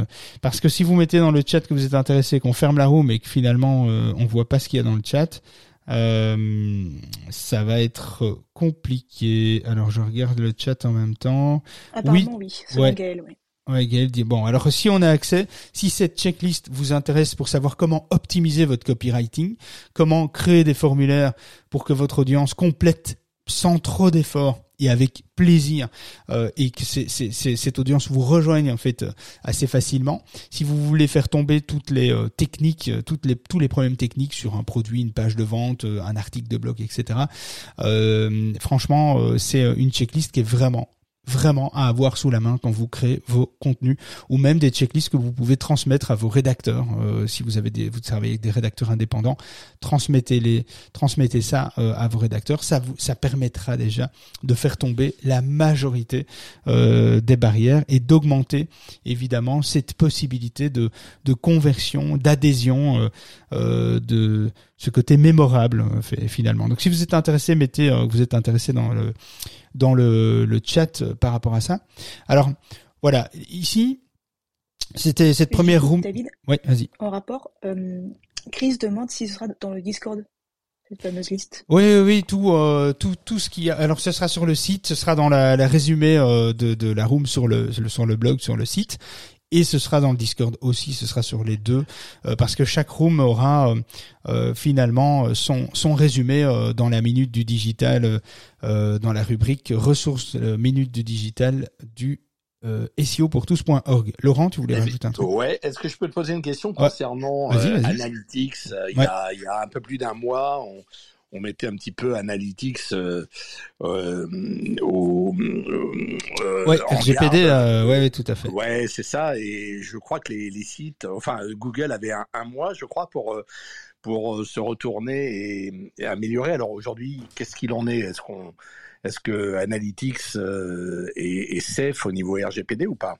Parce que si vous mettez dans le chat que vous êtes intéressé, qu'on ferme la room et que finalement euh, on voit pas ce qu'il y a dans le chat, euh, ça va être compliqué. Alors je regarde le chat en même temps. oui, oui, ouais. Gaël, oui. Ouais, Gaël dit bon. Alors si on a accès, si cette checklist vous intéresse pour savoir comment optimiser votre copywriting, comment créer des formulaires pour que votre audience complète sans trop d'efforts et avec plaisir euh, et que cette audience vous rejoigne en fait euh, assez facilement. Si vous voulez faire tomber toutes les euh, techniques, tous les problèmes techniques sur un produit, une page de vente, un article de blog, etc. franchement, c'est une checklist qui est vraiment vraiment à avoir sous la main quand vous créez vos contenus ou même des checklists que vous pouvez transmettre à vos rédacteurs. Euh, si vous avez des vous travaillez avec des rédacteurs indépendants transmettez les transmettez ça euh, à vos rédacteurs. Ça vous ça permettra déjà de faire tomber la majorité euh, des barrières et d'augmenter évidemment cette possibilité de de conversion d'adhésion euh, euh, de ce côté mémorable euh, finalement. Donc si vous êtes intéressé mettez vous êtes intéressé dans le dans le, le chat euh, par rapport à ça. Alors voilà. Ici c'était cette Et première room. David, oui vas-y. En rapport, euh, Chris demande si ce sera dans le Discord, cette fameuse liste. Oui, oui, oui, tout, euh, tout, tout ce qui. a- Alors, ce sera sur le site, ce sera dans la, la résumé euh, de, de la room sur le, sur le blog, sur le site, et ce sera dans le Discord aussi. Ce sera sur les deux, euh, parce que chaque room aura euh, euh, finalement son, son résumé euh, dans la minute du digital, dans la rubrique ressources minute du digital du SEO pour tous.org. Laurent, tu voulais rajouter un truc? Ouais, est-ce que je peux te poser une question concernant vas-y. Analytics? Il, Ouais. y a, il y a un peu plus d'un mois, on, on mettait un petit peu Analytics euh, euh, au euh, Ouais, RGPD, euh, ouais, ouais, tout à fait. Ouais, c'est ça. Et je crois que les, les sites, enfin Google avait un, un mois, je crois, pour pour se retourner et, et améliorer. Alors aujourd'hui, qu'est-ce qu'il en est? Est-ce qu'on est-ce que Analytics euh, est, est safe au niveau RGPD ou pas?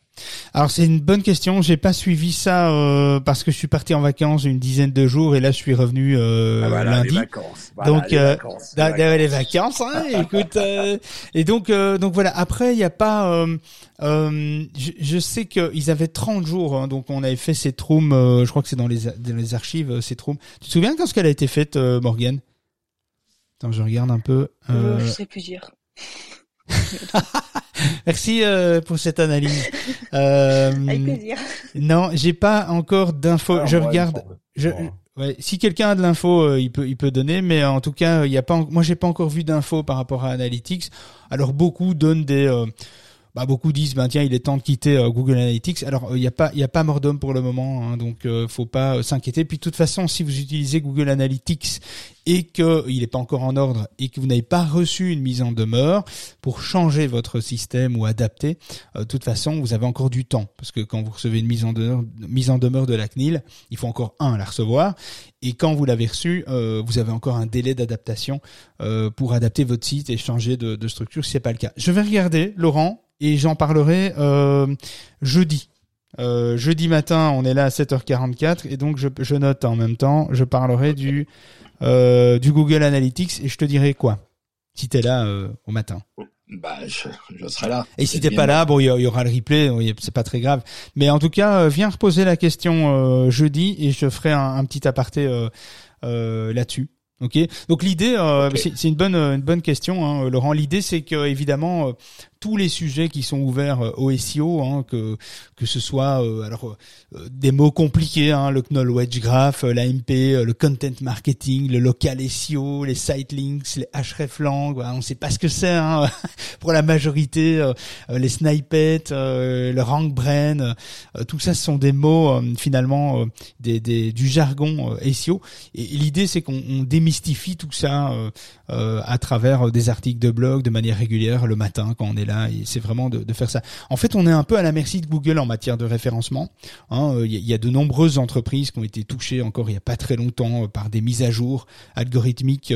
Alors c'est une bonne question. J'ai pas suivi ça euh, parce que je suis parti en vacances une dizaine de jours et là je suis revenu euh, Ah, voilà, lundi. les vacances. Voilà, donc les euh, vacances, les da- les vacances. hein, écoute, euh, et donc euh, donc voilà. Après il y a pas. euh, euh, je, je sais qu'ils avaient 30 jours. hein, donc on avait fait cette room. euh, je crois que c'est dans les dans les archives cette room. Tu te souviens quand ce qu'elle a été faite, Morgane? Attends, je regarde un peu. Euh, Euh, je sais plus dire. merci euh, pour cette analyse. Euh, Avec plaisir. non, j'ai pas encore d'infos. Ah, je regarde. Je, ouais, si quelqu'un a de l'info, euh, il peut, il peut donner, mais en tout cas, il y a pas, en- moi j'ai pas encore vu d'infos par rapport à Analytics. Alors beaucoup donnent des, euh, bah beaucoup disent, ben tiens, il est temps de quitter euh, Google Analytics. Alors euh, il y a pas, il y a pas mort d'homme pour le moment, hein, donc euh, faut pas euh, s'inquiéter. Puis de toute façon, si vous utilisez Google Analytics et que il est pas encore en ordre et que vous n'avez pas reçu une mise en demeure pour changer votre système ou adapter, euh, de toute façon, vous avez encore du temps parce que quand vous recevez une mise en demeure, mise en demeure de la CNIL, il faut encore un la recevoir et quand vous l'avez reçu, euh, vous avez encore un délai d'adaptation euh, pour adapter votre site et changer de, de structure si c'est pas le cas. Je vais regarder Laurent et j'en parlerai euh, jeudi. Euh, jeudi matin, on est là à 7h44 et donc je, je note en même temps, je parlerai du euh, du Google Analytics et je te dirai quoi si t'es là euh, au matin. Bah, je, je serai là. Et si t'es pas là, bon, il y, aura le replay, c'est pas très grave. Mais en tout cas, viens reposer la question euh, jeudi et je ferai un, un petit aparté euh, euh, là-dessus. Ok? Donc l'idée, euh, Ok. c'est c'est une bonne une bonne question, hein, Laurent. L'idée, c'est que évidemment euh, tous les sujets qui sont ouverts euh, au SEO, hein, que que ce soit euh, alors euh, des mots compliqués, hein, le Knoll Wedge Graph, euh, l'AMP, euh, le content marketing, le local SEO, les site links, les hreflang, voilà, on ne sait pas ce que c'est hein, pour la majorité, euh, les snippets, le rank brain, tout ça ce sont des mots finalement des, des, du jargon SEO. Et, l'idée c'est qu'on on démystifie tout ça à travers des articles de blog de manière régulière le matin quand on est là. C'est vraiment de, faire ça. En fait, on est un peu à la merci de Google en matière de référencement. hein. Euh, Il y, a- il y a de nombreuses entreprises qui ont été touchées encore il y a pas très longtemps euh, par des mises à jour algorithmiques.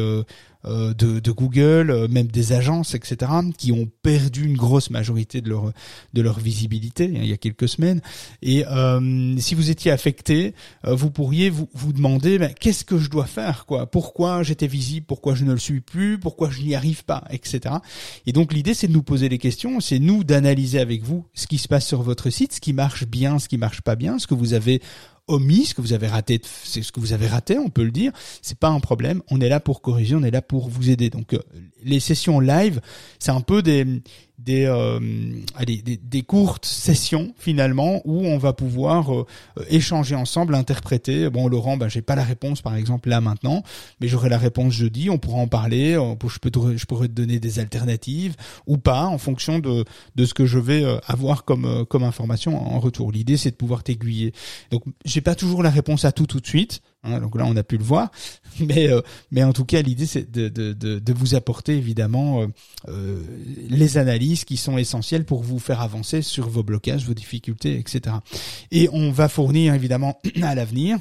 Euh, de, de Google, euh, même des agences, etc., qui ont perdu une grosse majorité de leur de leur visibilité hein, il y a quelques semaines. Et euh, si vous étiez affecté, vous pourriez vous vous demander ben, qu'est-ce que je dois faire, quoi? Pourquoi j'étais visible? Pourquoi je ne le suis plus? Pourquoi je n'y arrive pas, etc. Et donc l'idée c'est de nous poser les questions, c'est nous d'analyser avec vous ce qui se passe sur votre site, ce qui marche bien, ce qui marche pas bien, ce que vous avez omis, ce que vous avez raté, c'est ce que vous avez raté, on peut le dire. C'est pas un problème. On est là pour corriger, on est là pour vous aider. Donc euh, les sessions live, c'est un peu des des, euh, allez, des, des, courtes sessions finalement où on va pouvoir euh, échanger ensemble, interpréter. Bon, Laurent, ben j'ai pas la réponse par exemple là maintenant, mais j'aurai la réponse jeudi. On pourra en parler. Je peux, je pourrais te donner des alternatives ou pas en fonction de de ce que je vais euh, avoir comme comme information en retour. L'idée c'est de pouvoir t'aiguiller. Donc j'ai pas toujours la réponse à tout tout de suite. Hein, donc là, on a pu le voir, mais euh, mais en tout cas, l'idée c'est de, de, de, vous apporter évidemment euh, euh, les analyses qui sont essentielles pour vous faire avancer sur vos blocages, vos difficultés, etc. Et on va fournir évidemment à l'avenir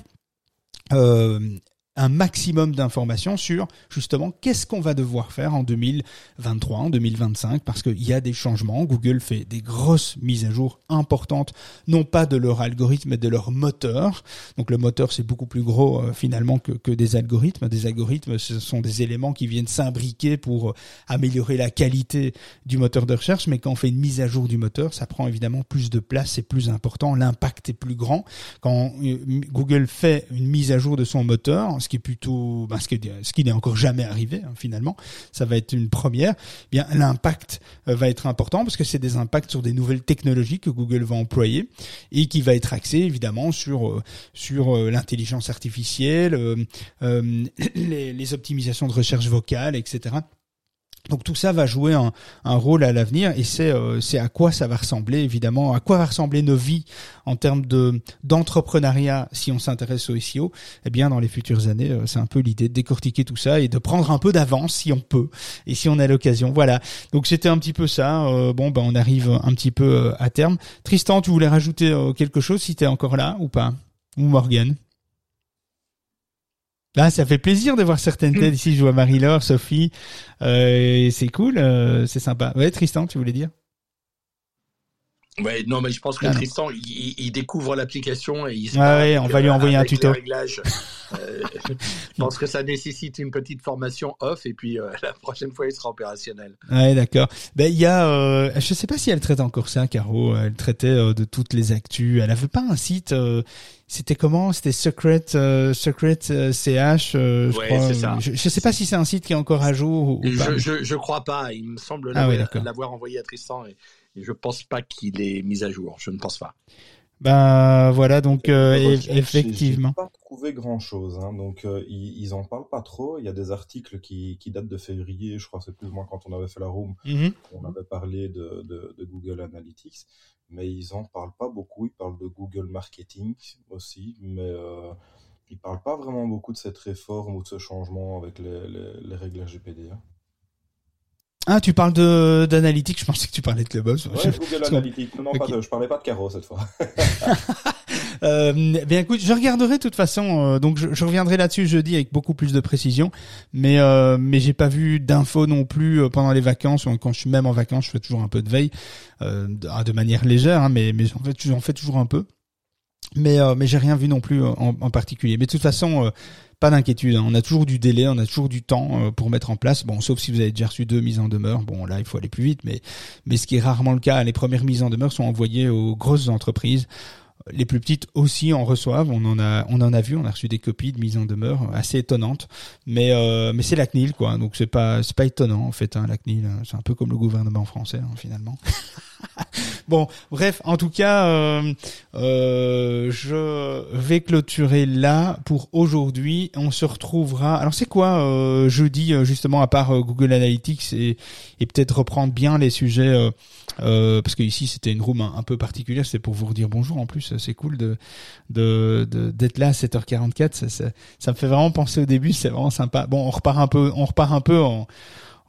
un maximum d'informations sur justement qu'est-ce qu'on va devoir faire en 2023, en 2025, parce qu'il y a des changements. Google fait des grosses mises à jour importantes, non pas de leur algorithme, mais de leur moteur. Donc le moteur, c'est beaucoup plus gros euh, finalement que, que, des algorithmes. Des algorithmes, ce sont des éléments qui viennent s'imbriquer pour euh, améliorer la qualité du moteur de recherche, mais quand on fait une mise à jour du moteur, ça prend évidemment plus de place, c'est plus important, l'impact est plus grand. Quand euh, Google fait une mise à jour de son moteur, ce qui est plutôt, ben, ce qui, ce qui n'est encore jamais arrivé hein, finalement, ça va être une première. Eh bien, l'impact euh, va être important parce que c'est des impacts sur des nouvelles technologies que Google va employer et qui va être axé évidemment sur euh, sur euh, l'intelligence artificielle, les, les optimisations de recherche vocale, etc. Donc tout ça va jouer un, rôle à l'avenir et c'est euh, c'est à quoi ça va ressembler évidemment, à quoi va ressembler nos vies en termes de d'entrepreneuriat si on s'intéresse au SEO. Eh bien dans les futures années, euh, c'est un peu l'idée de décortiquer tout ça et de prendre un peu d'avance si on peut et si on a l'occasion. Voilà. Donc c'était un petit peu ça. Euh, bon ben on arrive un petit peu à terme. Tristan, tu voulais rajouter quelque chose si tu encore là ou pas? Ou Morgan Là, ça fait plaisir de voir certaines têtes ici. Je vois Marie-Laure, Sophie. Euh, c'est cool, euh, c'est sympa. Ouais, Tristan, tu voulais dire? Ouais, non, mais je pense que ah Tristan, il, il, découvre l'application et il se ah ouais, on va lui envoyer un tuto. euh, je pense que ça nécessite une petite formation off et puis euh, la prochaine fois, il sera opérationnel. Ouais, d'accord. Ben il y a, euh, je sais pas si elle traite encore ça, Caro. Elle traitait euh, de toutes les actus. Elle avait pas un site. c'était comment? C'était Secret, Secret CH, je ouais, crois. Ça. Je, je sais pas si c'est un site qui est encore à jour ou, je, pas. Je, je crois pas. Il me semble Ah ouais, l'avoir envoyé à Tristan. Et je pense pas qu'il est mis à jour. Je ne pense pas. Ben voilà, donc euh, effectivement. J'ai pas trouvé grand chose, hein, donc euh, ils, ils en parlent pas trop. Il y a des articles qui, qui datent de février, je crois que c'est plus ou moins quand on avait fait la room, mm -hmm. on avait parlé de, de, de, Google Analytics, mais ils en parlent pas beaucoup. Ils parlent de Google Marketing aussi, mais euh, ils parlent pas vraiment beaucoup de cette réforme ou de ce changement avec les, les, les règles RGPD. Hein. Ah, tu parles de d'analytique. Je pensais que tu parlais de Clubhouse. Ouais, Google Analytics. Non, non okay. pas de, je parlais pas de Caro cette fois. euh, bien écoute, je regarderai de toute façon. Euh, donc je, je, reviendrai là-dessus jeudi avec beaucoup plus de précision. Mais euh, mais j'ai pas vu d'infos non plus euh, pendant les vacances. Quand je suis même en vacances, je fais toujours un peu de veille euh, de, ah, de, manière légère, hein, mais mais en fait j'en fais toujours un peu. Mais euh, mais j'ai rien vu non plus en, en particulier. Mais de toute façon pas d'inquiétude, hein. on a toujours du délai, on a toujours du temps euh, pour mettre en place. Bon, sauf si vous avez déjà reçu deux mises en demeure, bon là il faut aller plus vite, mais mais ce qui est rarement le cas, les premières mises en demeure sont envoyées aux grosses entreprises. Les plus petites aussi en reçoivent. On en a, on en a vu. On a reçu des copies de mise en demeure assez étonnantes. Mais, euh, mais c'est la CNIL, quoi. Donc c'est pas, c'est pas étonnant en fait. Hein, la CNIL, c'est un peu comme le gouvernement français hein, finalement. bon, bref, en tout cas, euh, euh, je vais clôturer là pour aujourd'hui. On se retrouvera. Alors, c'est quoi euh, jeudi justement à part Google Analytics et, et peut-être reprendre bien les sujets parce que ici c'était une room un, peu particulière. C'est pour vous redire bonjour en plus. C'est cool de de d'être là à 7h44. Ça, ça, ça me fait vraiment penser au début. C'est vraiment sympa. Bon, on repart un peu, on repart un peu en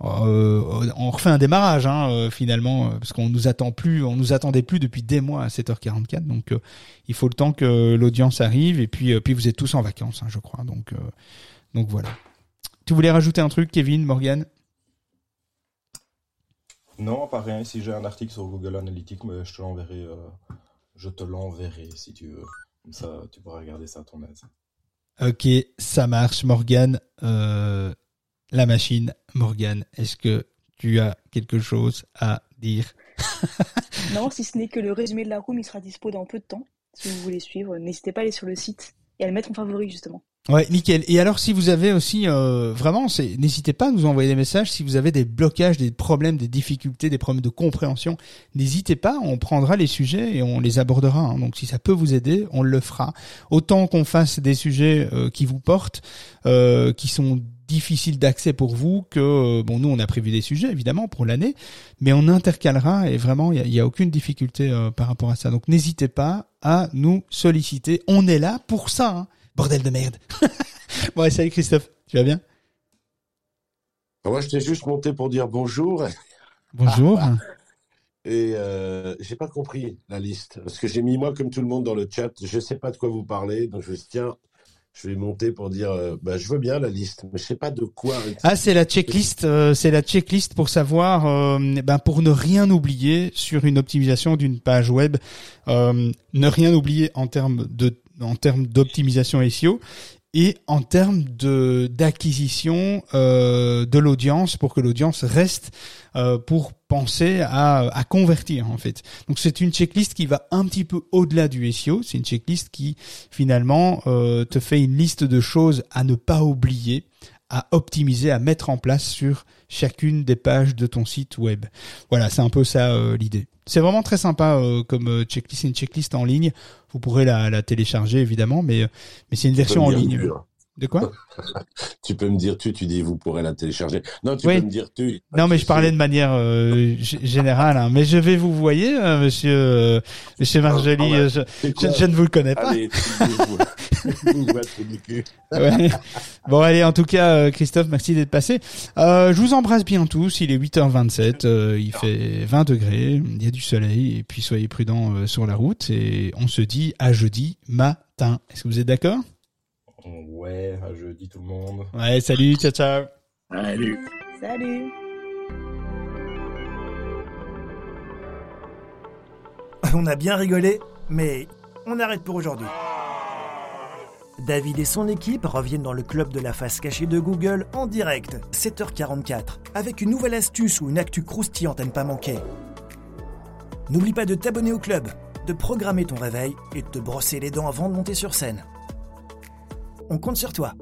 euh, on refait un démarrage hein, euh, finalement parce qu'on nous attend plus, on nous attendait plus depuis des mois à 7h44. Donc euh, il faut le temps que l'audience arrive et puis puis vous êtes tous en vacances, hein, je crois. Donc donc voilà. Tu voulais rajouter un truc, Kevin, Morgan Non, pas rien. Si j'ai un article sur Google Analytics, mais je te l'enverrai. je te l'enverrai si tu veux. Comme ça, tu pourras regarder ça à ton aise. Ok, ça marche, Morgan. Euh, la machine. Morgane, est-ce que tu as quelque chose à dire? Non, si ce n'est que le résumé de la room, il sera dispo dans peu de temps. Si vous voulez suivre, n'hésitez pas à aller sur le site et à le mettre en favori, justement. Ouais, nickel. Et alors, si vous avez aussi, euh, vraiment, c'est, n'hésitez pas à nous envoyer des messages. Si vous avez des blocages, des problèmes, des difficultés, des problèmes de compréhension, n'hésitez pas. On prendra les sujets et on les abordera. hein. Donc, si ça peut vous aider, on le fera. Autant qu'on fasse des sujets euh, qui vous portent, euh, qui sont difficiles d'accès pour vous, que euh, bon, nous, on a prévu des sujets évidemment pour l'année, mais on intercalera et vraiment, il y a, il y a aucune difficulté euh, par rapport à ça. Donc, n'hésitez pas à nous solliciter. On est là pour ça. hein. Bordel de merde. bon, allez, salut Christophe. Tu vas bien? Moi, je t'ai juste monté pour dire bonjour Bonjour. et euh, j'ai pas compris la liste parce que j'ai mis moi comme tout le monde dans le chat. Je sais pas de quoi vous parlez, donc je me suis dit, tiens, je vais monter pour dire, euh, bah, je veux bien la liste, mais je sais pas de quoi. Ah, c'est la checklist. euh, c'est la checklist pour savoir, euh, ben pour ne rien oublier sur une optimisation d'une page web, ne rien oublier en termes de en termes d'optimisation SEO et en termes de d'acquisition euh, de l'audience pour que l'audience reste euh, pour penser à, à convertir en fait. Donc c'est une checklist qui va un petit peu au-delà du SEO. C'est une checklist qui finalement euh, te fait une liste de choses à ne pas oublier, à optimiser, à mettre en place sur chacune des pages de ton site web. Voilà, c'est un peu ça euh, l'idée. C'est vraiment très sympa euh, comme euh, checklist, c'est une checklist en ligne. Vous pourrez la, la télécharger évidemment, mais euh, mais c'est une version en ligne. De quoi? Tu peux me dire tu, tu dis vous pourrez la télécharger. Non, tu Oui. peux me dire tu. Non, mais je parlais de manière euh, générale. hein. Mais je vais vous voyez, euh, Monsieur euh, Monsieur Marjoli. Ah, euh, je, C'est je, ne vous le connais pas. Allez. Ouais. Bon allez, en tout cas, euh, Christophe, merci d'être passé. Euh, je vous embrasse bien tous. Il est 8h27, euh, il fait 20 degrés, il y a du soleil, et puis soyez prudents euh, sur la route. Et on se dit à jeudi matin. Est-ce que vous êtes d'accord? Ouais, à jeudi tout le monde. Ouais, salut, ciao ciao. Salut. Salut On a bien rigolé, mais on arrête pour aujourd'hui. David et son équipe reviennent dans le club de la face cachée de Google en direct, 7h44, avec une nouvelle astuce ou une actu croustillante à ne pas manquer. N'oublie pas de t'abonner au club, de programmer ton réveil et de te brosser les dents avant de monter sur scène. On compte sur toi.